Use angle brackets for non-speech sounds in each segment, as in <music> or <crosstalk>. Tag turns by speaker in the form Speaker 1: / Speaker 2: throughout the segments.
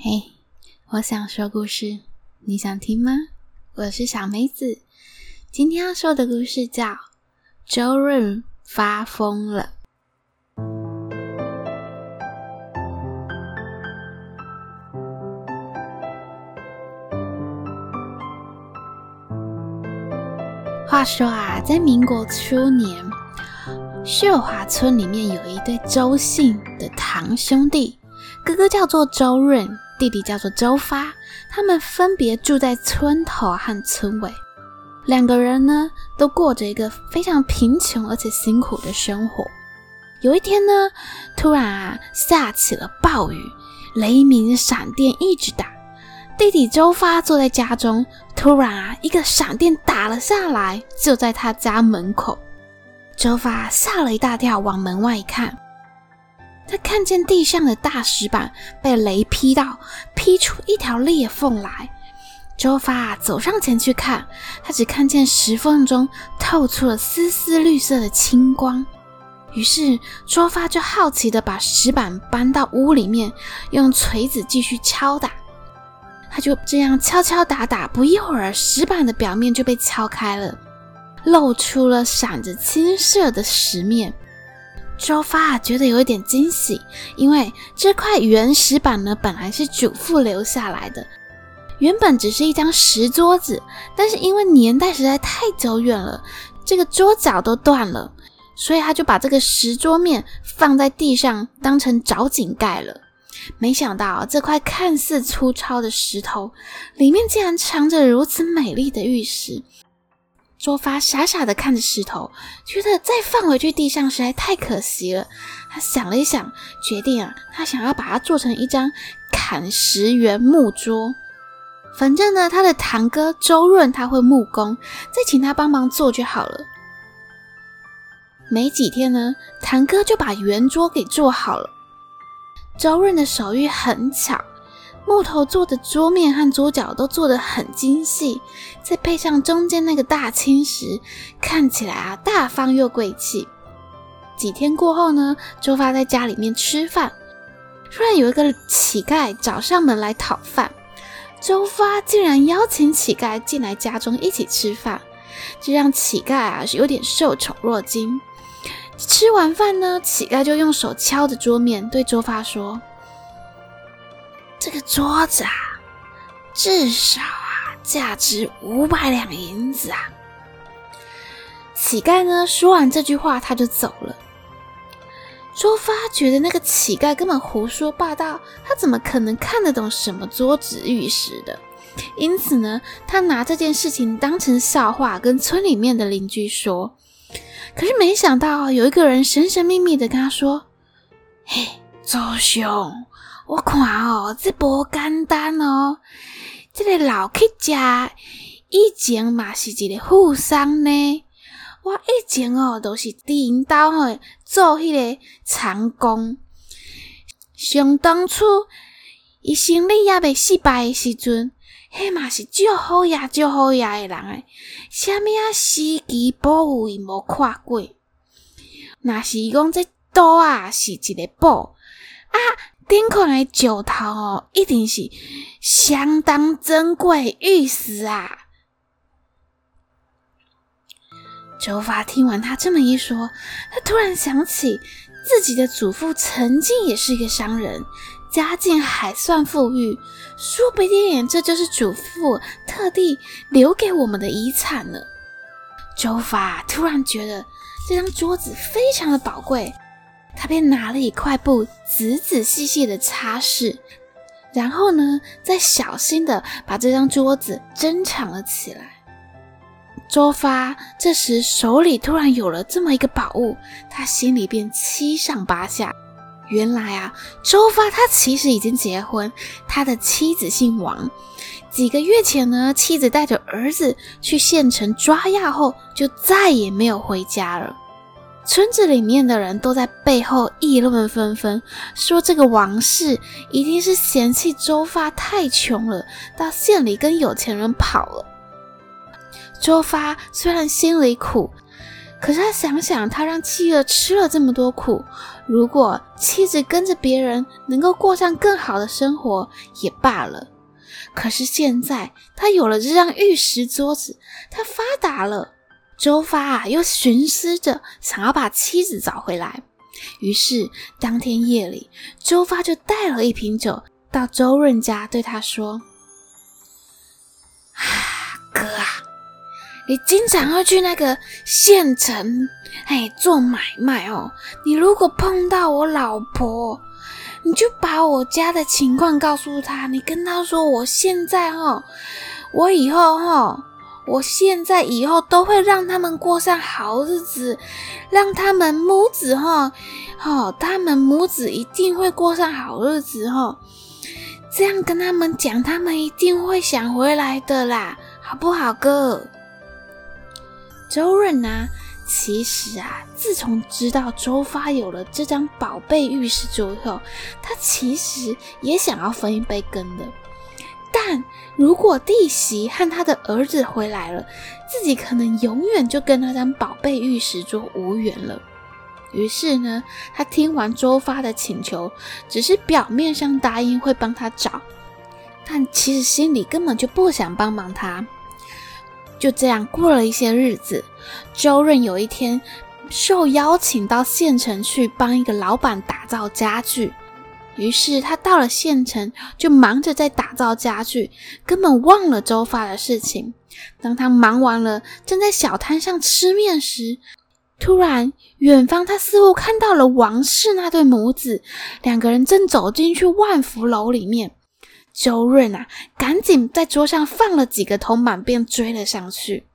Speaker 1: 嘿我想说故事，你想听吗？我是小梅子，今天要说的故事叫《周润发疯了》。话说啊，在民国初年，秀华村里面有一对周姓的堂兄弟，哥哥叫做周润。弟弟叫做周发，他们分别住在村头和村尾。两个人呢，都过着一个非常贫穷而且辛苦的生活。有一天呢，突然啊，下起了暴雨，雷鸣闪电一直打。弟弟周发坐在家中，突然啊，一个闪电打了下来，就在他家门口。周发吓了一大跳，往门外一看。他看见地上的大石板被雷劈到，劈出一条裂缝来。周发走上前去看，他只看见石缝中透出了丝丝绿色的青光。于是周发就好奇地把石板搬到屋里面，用锤子继续敲打。他就这样敲敲打打，不一会儿，石板的表面就被敲开了，露出了闪着青色的石面。周发觉得有一点惊喜，因为这块原石板呢，本来是祖父留下来的，原本只是一张石桌子，但是因为年代实在太久远了，这个桌角都断了，所以他就把这个石桌面放在地上当成找井盖了。没想到这块看似粗糙的石头，里面竟然藏着如此美丽的玉石。周发傻傻的看着石头，觉得再放回去地上实在太可惜了。他想了一想，决定啊，他想要把它做成一张砍石原木桌。反正呢，他的堂哥周润他会木工，再请他帮忙做就好了。没几天呢，堂哥就把圆桌给做好了。周润的手艺很巧。木头做的桌面和桌角都做得很精细，再配上中间那个大青石，看起来啊大方又贵气。几天过后呢，周发在家里面吃饭，突然有一个乞丐找上门来讨饭，周发竟然邀请乞丐进来家中一起吃饭，这让乞丐啊是有点受宠若惊。吃完饭呢，乞丐就用手敲着桌面，对周发说。这个桌子啊，至少啊价值五百两银子啊！乞丐呢说完这句话，他就走了。周发觉得那个乞丐根本胡说八道，他怎么可能看得懂什么桌子玉石的？因此呢，他拿这件事情当成笑话，跟村里面的邻居说。可是没想到，有一个人神神秘秘的跟他说：“嘿，周兄。”我看哦，这不简单哦。这个老乞丐以前嘛是一个富商呢。我以前哦都是伫因兜吼做迄个长工。想当初伊生理也未失败诶时阵，迄嘛是足好呀，足好呀诶人诶。啥物啊，时机宝物伊无看过。若是伊讲这刀啊是一个宝啊。顶款的酒头哦，一定是相当珍贵玉石啊！周发听完他这么一说，他突然想起自己的祖父曾经也是一个商人，家境还算富裕，说不定这就是祖父特地留给我们的遗产呢。周发突然觉得这张桌子非常的宝贵。他便拿了一块布，仔仔细细的擦拭，然后呢，再小心的把这张桌子珍藏了起来。周发这时手里突然有了这么一个宝物，他心里便七上八下。原来啊，周发他其实已经结婚，他的妻子姓王。几个月前呢，妻子带着儿子去县城抓药后，就再也没有回家了。村子里面的人都在背后议论纷纷，说这个王氏一定是嫌弃周发太穷了，到县里跟有钱人跑了。周发虽然心里苦，可是他想想，他让妻儿吃了这么多苦，如果妻子跟着别人能够过上更好的生活也罢了。可是现在他有了这张玉石桌子，他发达了。周发啊，又寻思着想要把妻子找回来。于是当天夜里，周发就带了一瓶酒到周润家，对他说：“啊，哥啊，你经常要去那个县城，哎，做买卖哦。你如果碰到我老婆，你就把我家的情况告诉他，你跟他说，我现在哦，我以后哦。”我现在以后都会让他们过上好日子，让他们母子哈，哦，他们母子一定会过上好日子哈。这样跟他们讲，他们一定会想回来的啦，好不好，哥？周润呢？其实啊，自从知道周发有了这张宝贝玉石桌后，他其实也想要分一杯羹的。但如果弟媳和他的儿子回来了，自己可能永远就跟那张宝贝玉石桌无缘了。于是呢，他听完周发的请求，只是表面上答应会帮他找，但其实心里根本就不想帮忙他。就这样过了一些日子，周润有一天受邀请到县城去帮一个老板打造家具。于是他到了县城，就忙着在打造家具，根本忘了周发的事情。当他忙完了，正在小摊上吃面时，突然远方他似乎看到了王氏那对母子，两个人正走进去万福楼里面。周润啊，赶紧在桌上放了几个铜板，便追了上去。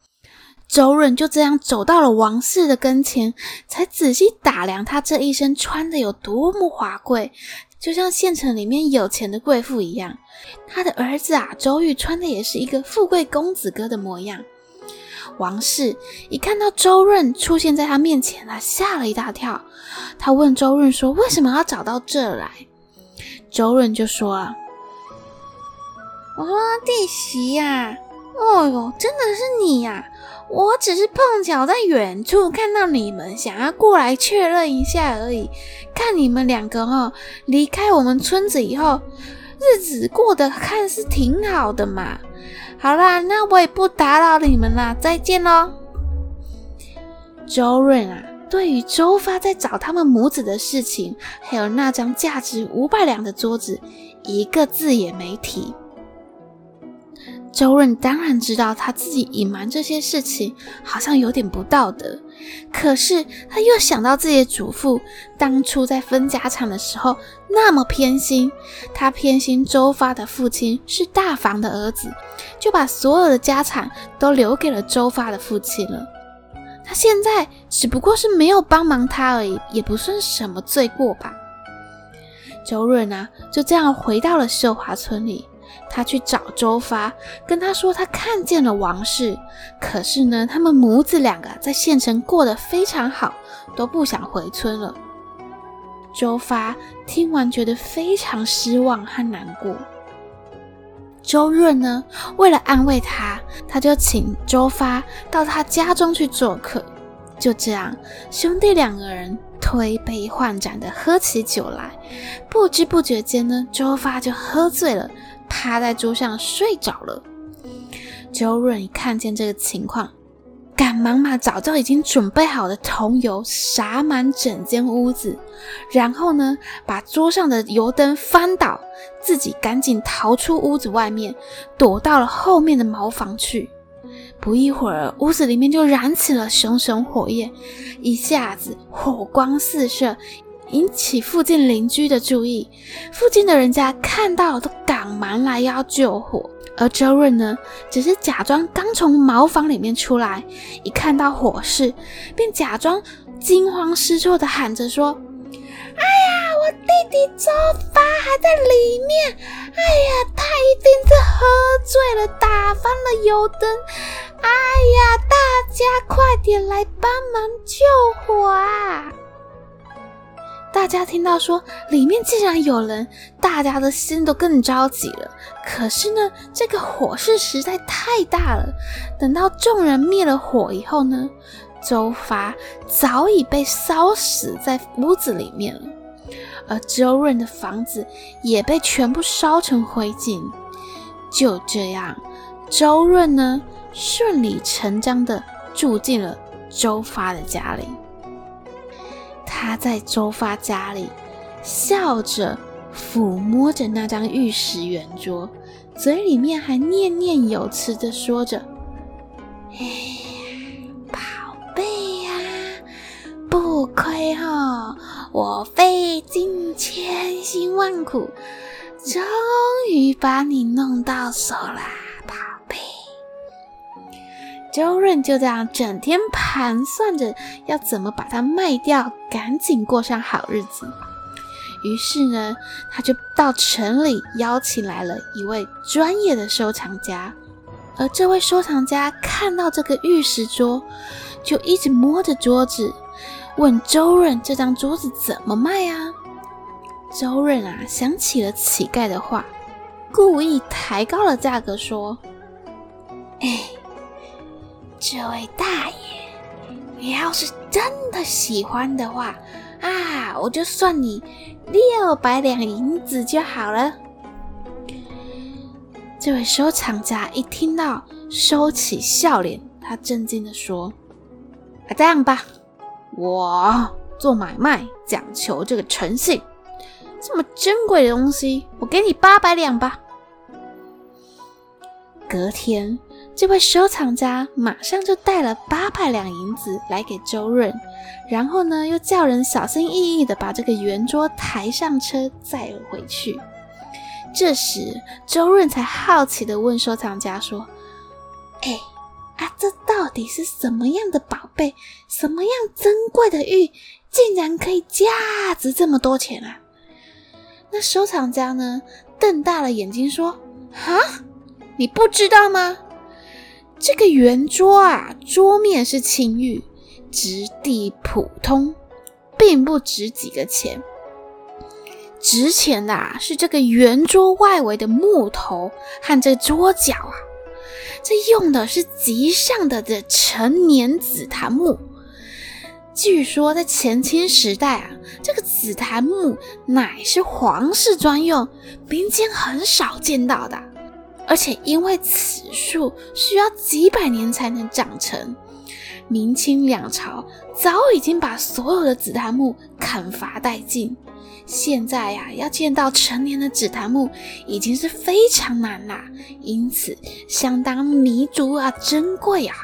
Speaker 1: 周润就这样走到了王氏的跟前，才仔细打量他这一身穿的有多么华贵。就像县城里面有钱的贵妇一样，他的儿子啊，周玉穿的也是一个富贵公子哥的模样。王氏一看到周润出现在他面前啊，吓了一大跳。他问周润说：“为什么要找到这儿来？”周润就说：“啊，我说弟媳呀，哦哟，真的是你呀！”我只是碰巧在远处看到你们，想要过来确认一下而已。看你们两个哈，离开我们村子以后，日子过得看似挺好的嘛。好啦，那我也不打扰你们了，再见喽。周润啊，对于周发在找他们母子的事情，还有那张价值五百两的桌子，一个字也没提。周润当然知道他自己隐瞒这些事情好像有点不道德，可是他又想到自己的祖父当初在分家产的时候那么偏心，他偏心周发的父亲是大房的儿子，就把所有的家产都留给了周发的父亲了。他现在只不过是没有帮忙他而已，也不算什么罪过吧。周润啊，就这样回到了秀华村里。他去找周发，跟他说他看见了王氏，可是呢，他们母子两个在县城过得非常好，都不想回村了。周发听完觉得非常失望和难过。周润呢，为了安慰他，他就请周发到他家中去做客。就这样，兄弟两个人推杯换盏的喝起酒来，不知不觉间呢，周发就喝醉了。趴在桌上睡着了。周润一看见这个情况，赶忙把早就已经准备好的桐油洒满整间屋子，然后呢，把桌上的油灯翻倒，自己赶紧逃出屋子外面，躲到了后面的茅房去。不一会儿，屋子里面就燃起了熊熊火焰，一下子火光四射。引起附近邻居的注意，附近的人家看到都赶忙来要救火，而周润呢，只是假装刚从茅房里面出来，一看到火势，便假装惊慌失措地喊着说：“哎呀，我弟弟周发还在里面！哎呀，他一定是喝醉了，打翻了油灯！哎呀，大家快点来帮忙救火啊！”大家听到说里面竟然有人，大家的心都更着急了。可是呢，这个火势实在太大了。等到众人灭了火以后呢，周发早已被烧死在屋子里面了，而周润的房子也被全部烧成灰烬。就这样，周润呢，顺理成章的住进了周发的家里。他在周发家里笑着抚摸着那张玉石圆桌，嘴里面还念念有词的说着：“哎呀，宝贝呀，不亏哈，我费尽千辛万苦，终于把你弄到手啦，”周润就这样整天盘算着要怎么把它卖掉，赶紧过上好日子。于是呢，他就到城里邀请来了一位专业的收藏家。而这位收藏家看到这个玉石桌，就一直摸着桌子，问周润这张桌子怎么卖啊？周润啊，想起了乞丐的话，故意抬高了价格说：“哎。”这位大爷，你要是真的喜欢的话，啊，我就算你六百两银子就好了。这位收藏家一听到，收起笑脸，他震惊地说：“啊，这样吧，我做买卖讲求这个诚信，这么珍贵的东西，我给你八百两吧。”隔天。这位收藏家马上就带了八百两银子来给周润，然后呢，又叫人小心翼翼地把这个圆桌抬上车载了回去。这时，周润才好奇地问收藏家说：“哎，啊，这到底是什么样的宝贝？什么样珍贵的玉，竟然可以价值这么多钱啊？”那收藏家呢，瞪大了眼睛说：“哈，你不知道吗？”这个圆桌啊，桌面是青玉，质地普通，并不值几个钱。值钱的啊，是这个圆桌外围的木头和这桌角啊，这用的是极上的的陈年紫檀木。据说在前清时代啊，这个紫檀木乃是皇室专用，民间很少见到的。而且因为此树需要几百年才能长成，明清两朝早已经把所有的紫檀木砍伐殆尽。现在呀、要见到成年的紫檀木已经是非常难啦，因此相当弥足啊，珍贵啊。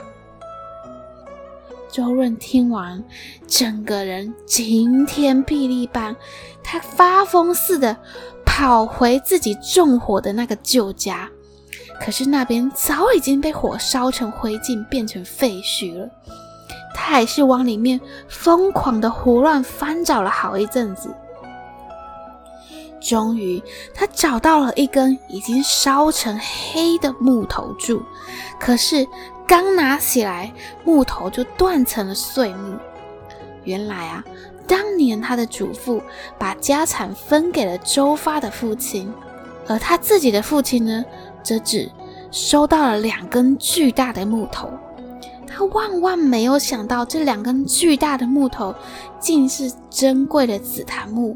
Speaker 1: 周润听完，整个人晴天霹雳般，他发疯似的跑回自己纵火的那个旧家。可是那边早已经被火烧成灰烬，变成废墟了。他还是往里面疯狂的胡乱翻找了好一阵子，终于他找到了一根已经烧成黑的木头柱。可是刚拿起来，木头就断成了碎木。原来啊，当年他的祖父把家产分给了周发的父亲，而他自己的父亲呢，则只收到了两根巨大的木头，他万万没有想到，这两根巨大的木头竟是珍贵的紫檀木，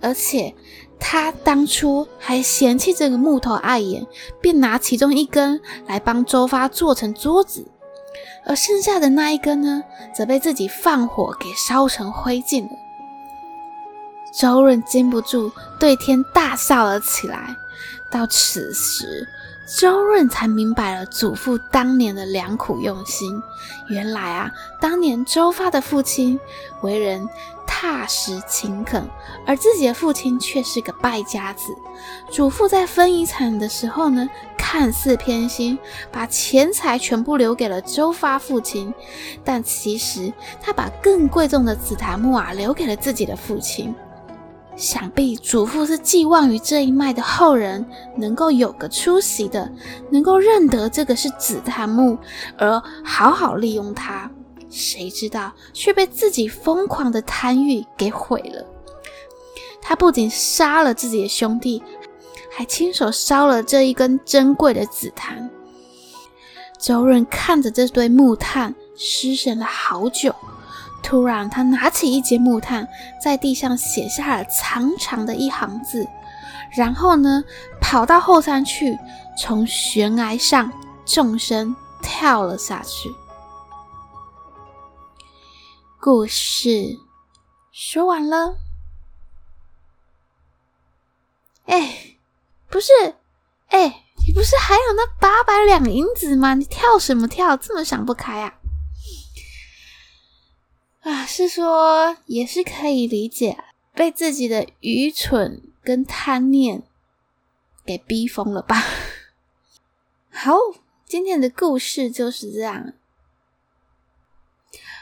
Speaker 1: 而且他当初还嫌弃这个木头碍眼，便拿其中一根来帮周发做成桌子，而剩下的那一根呢，则被自己放火给烧成灰烬了。周润禁不住对天大笑了起来。到此时，周润才明白了祖父当年的良苦用心。原来啊，当年周发的父亲为人踏实勤恳，而自己的父亲却是个败家子。祖父在分遗产的时候呢，看似偏心，把钱财全部留给了周发父亲，但其实他把更贵重的紫檀木啊留给了自己的父亲。想必祖父是寄望于这一脉的后人能够有个出息的，能够认得这个是紫檀木，而好好利用它。谁知道却被自己疯狂的贪欲给毁了。他不仅杀了自己的兄弟，还亲手烧了这一根珍贵的紫檀。周润看着这堆木炭，失神了好久。突然，他拿起一截木炭，在地上写下了长长的一行字，然后呢，跑到后山去，从悬崖上纵身跳了下去。故事说完了。哎，不是，哎，你不是还有那八百两银子吗？你跳什么跳？这么想不开啊？啊，是说也是可以理解，被自己的愚蠢跟贪念给逼疯了吧？<laughs> 好，今天的故事就是这样。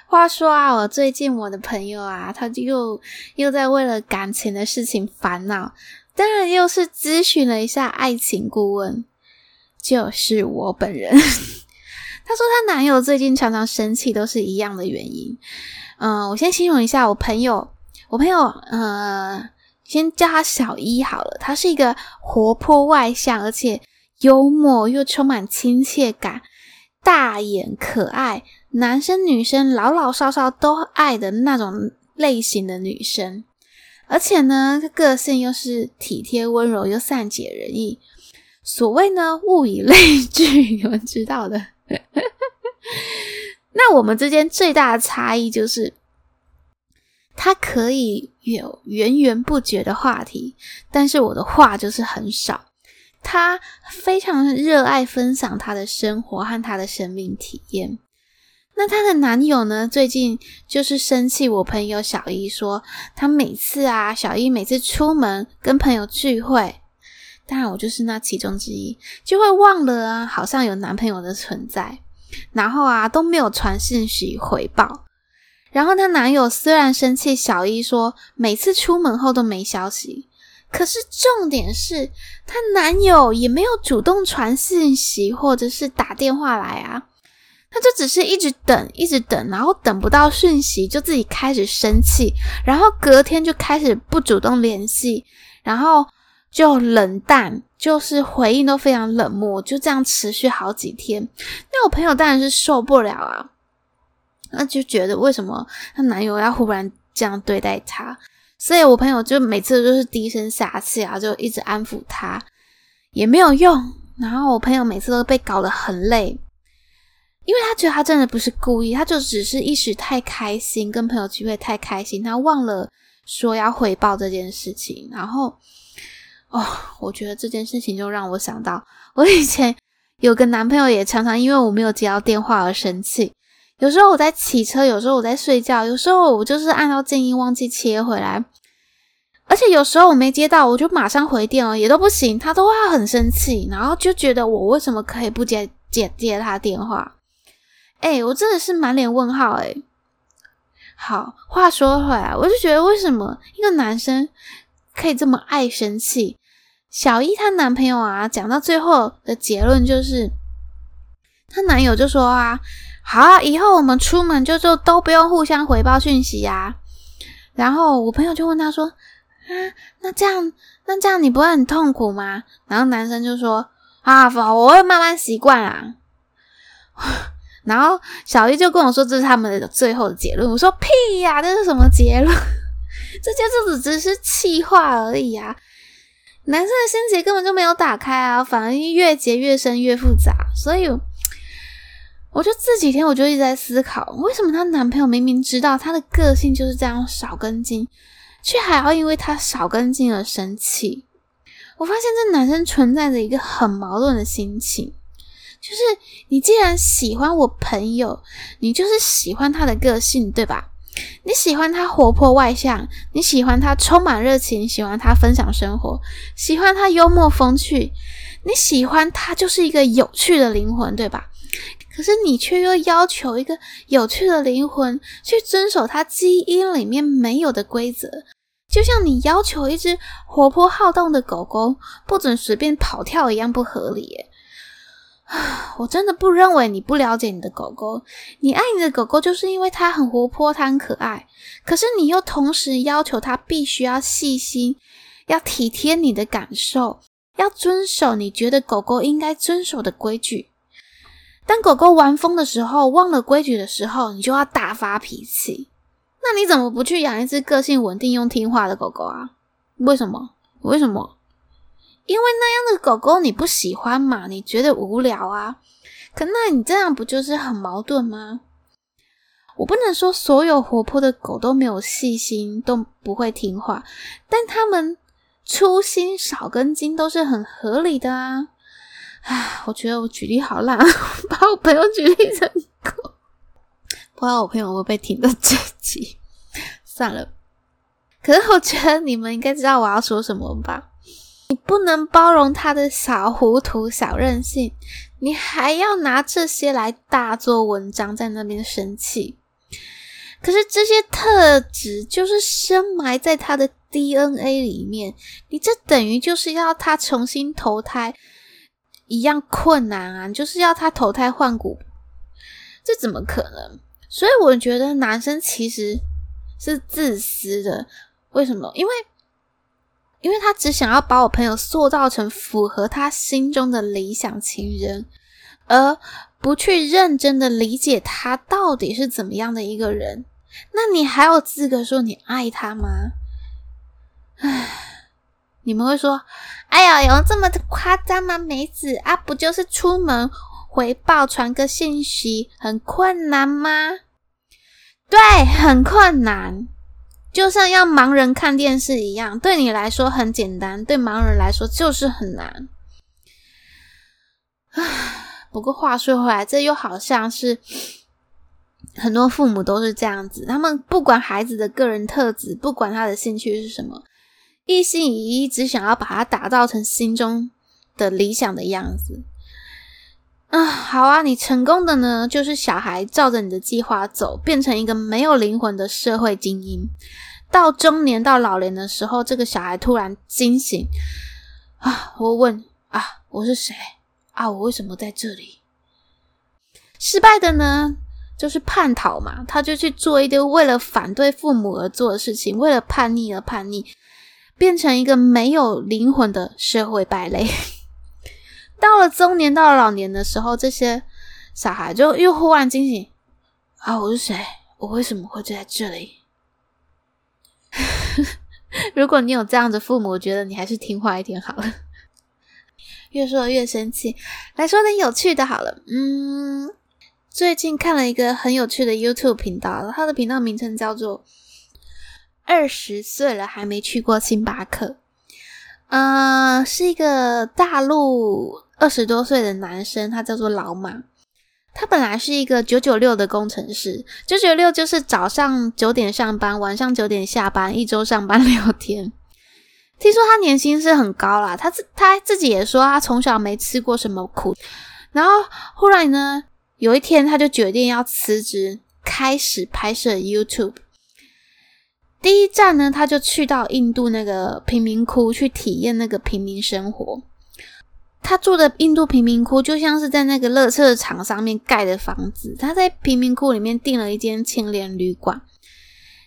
Speaker 1: 话说啊，我最近我的朋友啊，他就又又在为了感情的事情烦恼，当然又是咨询了一下爱情顾问，就是我本人。<laughs> 她说她男友最近常常生气，都是一样的原因。嗯，我先形容一下我朋友。我朋友，呃，先叫他小一好了。他是一个活泼外向，而且幽默又充满亲切感，大眼可爱，男生女生老老少少都爱的那种类型的女生。而且呢，个性又是体贴温柔又善解人意。所谓呢，物以类聚，<laughs> 你们知道的。那我们之间最大的差异就是，他可以有源源不绝的话题，但是我的话就是很少。他非常热爱分享他的生活和他的生命体验。那她的男友呢？最近就是生气，我朋友小一说，他每次啊，小一每次出门跟朋友聚会，当然我就是那其中之一，就会忘了啊，好像有男朋友的存在。然后啊，都没有传信息回报。然后她男友虽然生气，小一说每次出门后都没消息，可是重点是她男友也没有主动传信息或者是打电话来啊，他就只是一直等，一直等，然后等不到讯息就自己开始生气，然后隔天就开始不主动联系，然后就冷淡。就是回应都非常冷漠，就这样持续好几天。那我朋友当然是受不了啊，那就觉得为什么她男友要忽然这样对待她？所以我朋友就每次都是低声下气啊，就一直安抚她，也没有用。然后我朋友每次都被搞得很累，因为他觉得他真的不是故意，他就只是一时太开心，跟朋友聚会太开心，他忘了说要回报这件事情，然后。哦，我觉得这件事情就让我想到，我以前有个男朋友也常常因为我没有接到电话而生气。有时候我在骑车，有时候我在睡觉，有时候我就是按到静音忘记切回来，而且有时候我没接到，我就马上回电了，也都不行，他都会很生气，然后就觉得我为什么可以不接接接他电话？哎，我真的是满脸问号哎。好，话说回来，我就觉得为什么一个男生可以这么爱生气？小一她男朋友啊，讲到最后的结论就是，她男友就说啊，好啊，以后我们出门就就都不用互相回报讯息呀。然后我朋友就问他说，啊，那这样那这样你不会很痛苦吗？然后男生就说，啊，我会慢慢习惯啦。<laughs> 然后小一就跟我说，这是他们的最后的结论。我说屁呀，这是什么结论？<laughs> 这就只只是气话而已啊。男生的心结根本就没有打开啊，反而越结越深越复杂。所以，我就这几天我就一直在思考，为什么她男朋友明明知道她的个性就是这样少根筋，却还要因为她少根筋而生气？我发现这男生存在着一个很矛盾的心情，就是你既然喜欢我朋友，你就是喜欢他的个性，对吧？你喜欢他活泼外向，你喜欢他充满热情，喜欢他分享生活，喜欢他幽默风趣，你喜欢他就是一个有趣的灵魂，对吧？可是你却又要求一个有趣的灵魂去遵守他基因里面没有的规则，就像你要求一只活泼好动的狗狗不准随便跑跳一样不合理。<sighs> 我真的不认为你不了解你的狗狗，你爱你的狗狗就是因为它很活泼，它很可爱。可是你又同时要求它必须要细心，要体贴你的感受，要遵守你觉得狗狗应该遵守的规矩。当狗狗玩疯的时候，忘了规矩的时候，你就要大发脾气。那你怎么不去养一只个性稳定又听话的狗狗啊？为什么？为什么？因为那样的狗狗你不喜欢嘛？你觉得无聊啊？可那你这样不就是很矛盾吗？我不能说所有活泼的狗都没有细心，都不会听话，但它们粗心少根筋都是很合理的啊。唉，我觉得我举例好烂，<laughs> 把我朋友举例成狗。不知道我朋友会不会被听到这集？算了。可是我觉得你们应该知道我要说什么吧？你不能包容他的小糊涂、小任性，你还要拿这些来大做文章，在那边生气。可是这些特质就是深埋在他的 DNA 里面，你这等于就是要他重新投胎一样困难啊！就是要他投胎换骨，这怎么可能？所以我觉得男生其实是自私的，为什么？因为，因为他只想要把我朋友塑造成符合他心中的理想情人，而不去认真的理解他到底是怎么样的一个人。那你还有资格说你爱他吗？唉，你们会说：“哎呀，有这么夸张吗？梅子啊，不就是出门回报传个信息很困难吗？”对，很困难，就像要盲人看电视一样，对你来说很简单，对盲人来说就是很难。唉，不过话说回来，这又好像是 <sniffs> 很多父母都是这样子，他们不管孩子的个人特质，不管他的兴趣是什么，一心一意只想要把他打造成心中的理想的样子。啊，好啊，你成功的呢，就是小孩照着你的计划走，变成一个没有灵魂的社会精英。到中年到老年的时候，这个小孩突然惊醒，啊，我问啊，我是谁？啊，我为什么在这里？失败的呢，就是叛逃嘛，他就去做一堆为了反对父母而做的事情，为了叛逆而叛逆，变成一个没有灵魂的社会败类。到了中年，到了老年的时候，这些小孩就又忽然惊醒啊！我是谁？我为什么会在这里？<laughs> 如果你有这样的父母，我觉得你还是听话一点好了。越说越生气，来说点有趣的好了。嗯，最近看了一个很有趣的 YouTube 频道，它的频道名称叫做“二十岁了还没去过星巴克”。呃，是一个大陆。二十多岁的男生，他叫做老马。他本来是一个九九六的工程师，九九六就是早上九点上班，晚上九点下班，一周上班六天。听说他年薪是很高啦，他自他自己也说他从小没吃过什么苦。然后忽然呢，有一天他就决定要辞职，开始拍摄 YouTube。第一站呢，他就去到印度那个贫民窟去体验那个平民生活。他住的印度贫民窟就像是在那个垃圾场上面盖的房子。他在贫民窟里面订了一间青年旅馆，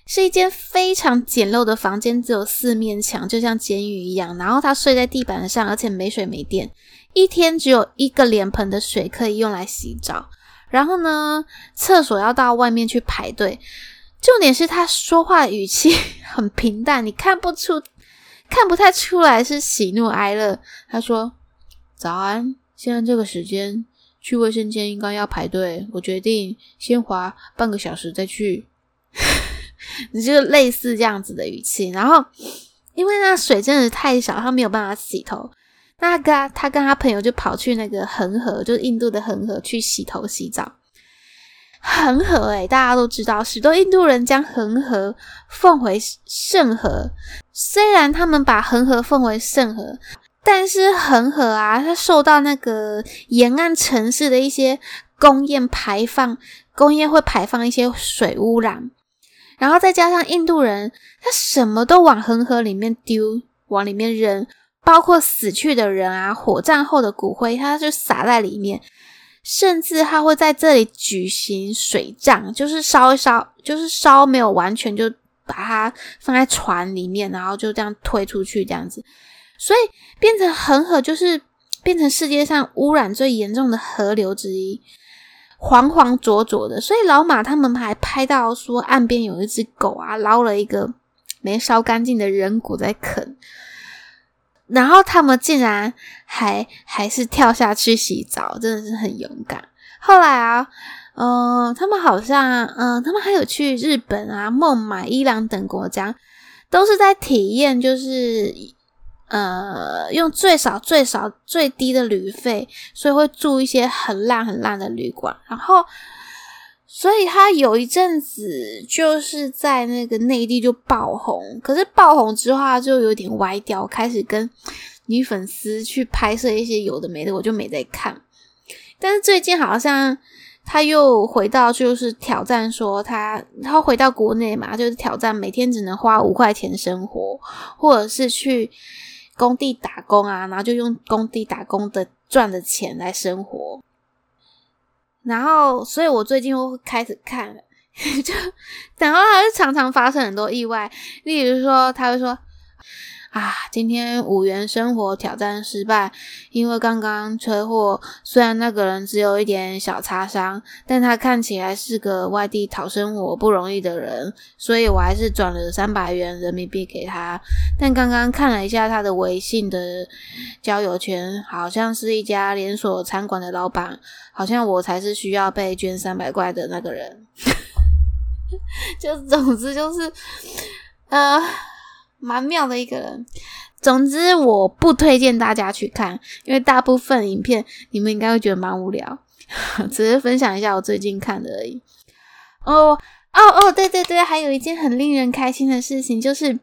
Speaker 1: 是一间非常简陋的房间，只有四面墙，就像监狱一样。然后他睡在地板上，而且没水没电，一天只有一个脸盆的水可以用来洗澡。然后呢，厕所要到外面去排队。重点是他说话语气 <laughs> 很平淡，你看不出，看不太出来是喜怒哀乐。他说。早安，现在这个时间去卫生间应该要排队。我决定先滑半个小时再去。<laughs> 你就类似这样子的语气。然后，因为那水真的太少，他没有办法洗头。那他跟他，他跟他朋友就跑去那个恒河，就是印度的恒河去洗头洗澡。恒河诶，大家都知道，许多印度人将恒河奉为圣河。虽然他们把恒河奉为圣河。但是恒河啊，它受到那个沿岸城市的一些工业排放，工业会排放一些水污染，然后再加上印度人，他什么都往恒河里面丢，往里面扔，包括死去的人啊，火葬后的骨灰，他就撒在里面，甚至他会在这里举行水葬，就是烧一烧，就是烧没有完全，就把它放在船里面，然后就这样推出去，这样子。所以变成恒河，就是变成世界上污染最严重的河流之一。黄黄浊浊的，所以老马他们还拍到说岸边有一只狗啊，捞了一个没烧干净的人骨在啃，然后他们竟然还还是跳下去洗澡，真的是很勇敢。后来啊，嗯、呃，他们好像，嗯、他们还有去日本啊、孟买、伊朗等国家，都是在体验，就是。呃，用最少、最少、最低的旅费，所以会住一些很烂、很烂的旅馆。然后，所以他有一阵子就是在那个内地就爆红。可是爆红之后，他就有点歪掉，开始跟女粉丝去拍摄一些有的没的，我就没在看。但是最近好像他又回到，就是挑战说他，他回到国内嘛，就是挑战每天只能花五块钱生活，或者是去。工地打工啊，然后就用工地打工的赚的钱来生活，然后，所以我最近又开始看，<laughs> 就然后他就常常发生很多意外，例如说他会说。啊，今天五元生活挑战失败，因为刚刚车祸。虽然那个人只有一点小擦伤，但他看起来是个外地讨生活不容易的人，所以我还是转了三百元人民币给他。但刚刚看了一下他的微信的交友圈，好像是一家连锁餐馆的老板，好像我才是需要被捐三百块的那个人。<laughs> 就总之就是，呃。蛮妙的一个人，总之我不推荐大家去看，因为大部分影片你们应该会觉得蛮无聊，<laughs> 只是分享一下我最近看的而已。哦哦哦，对对对，还有一件很令人开心的事情，就是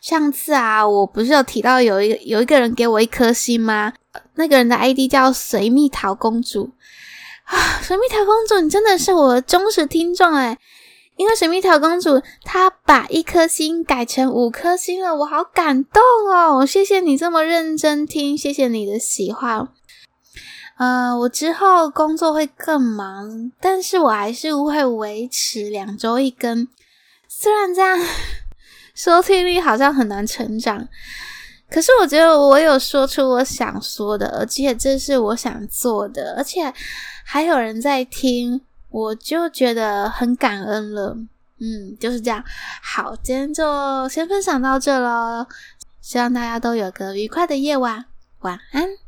Speaker 1: 上次啊，我不是有提到有一个有一个人给我一颗星吗？那个人的 ID 叫水蜜桃公主啊，水蜜桃公主，你真的是我忠实听众哎。因为水蜜桃公主她把一颗星改成五颗星了，我好感动哦！谢谢你这么认真听，谢谢你的喜欢。呃，我之后工作会更忙，但是我还是会维持两周一更。虽然这样收听率好像很难成长，可是我觉得我有说出我想说的，而且这是我想做的，而且还有人在听。我就觉得很感恩了，嗯，就是这样。好，今天就先分享到这喽，希望大家都有个愉快的夜晚，晚安。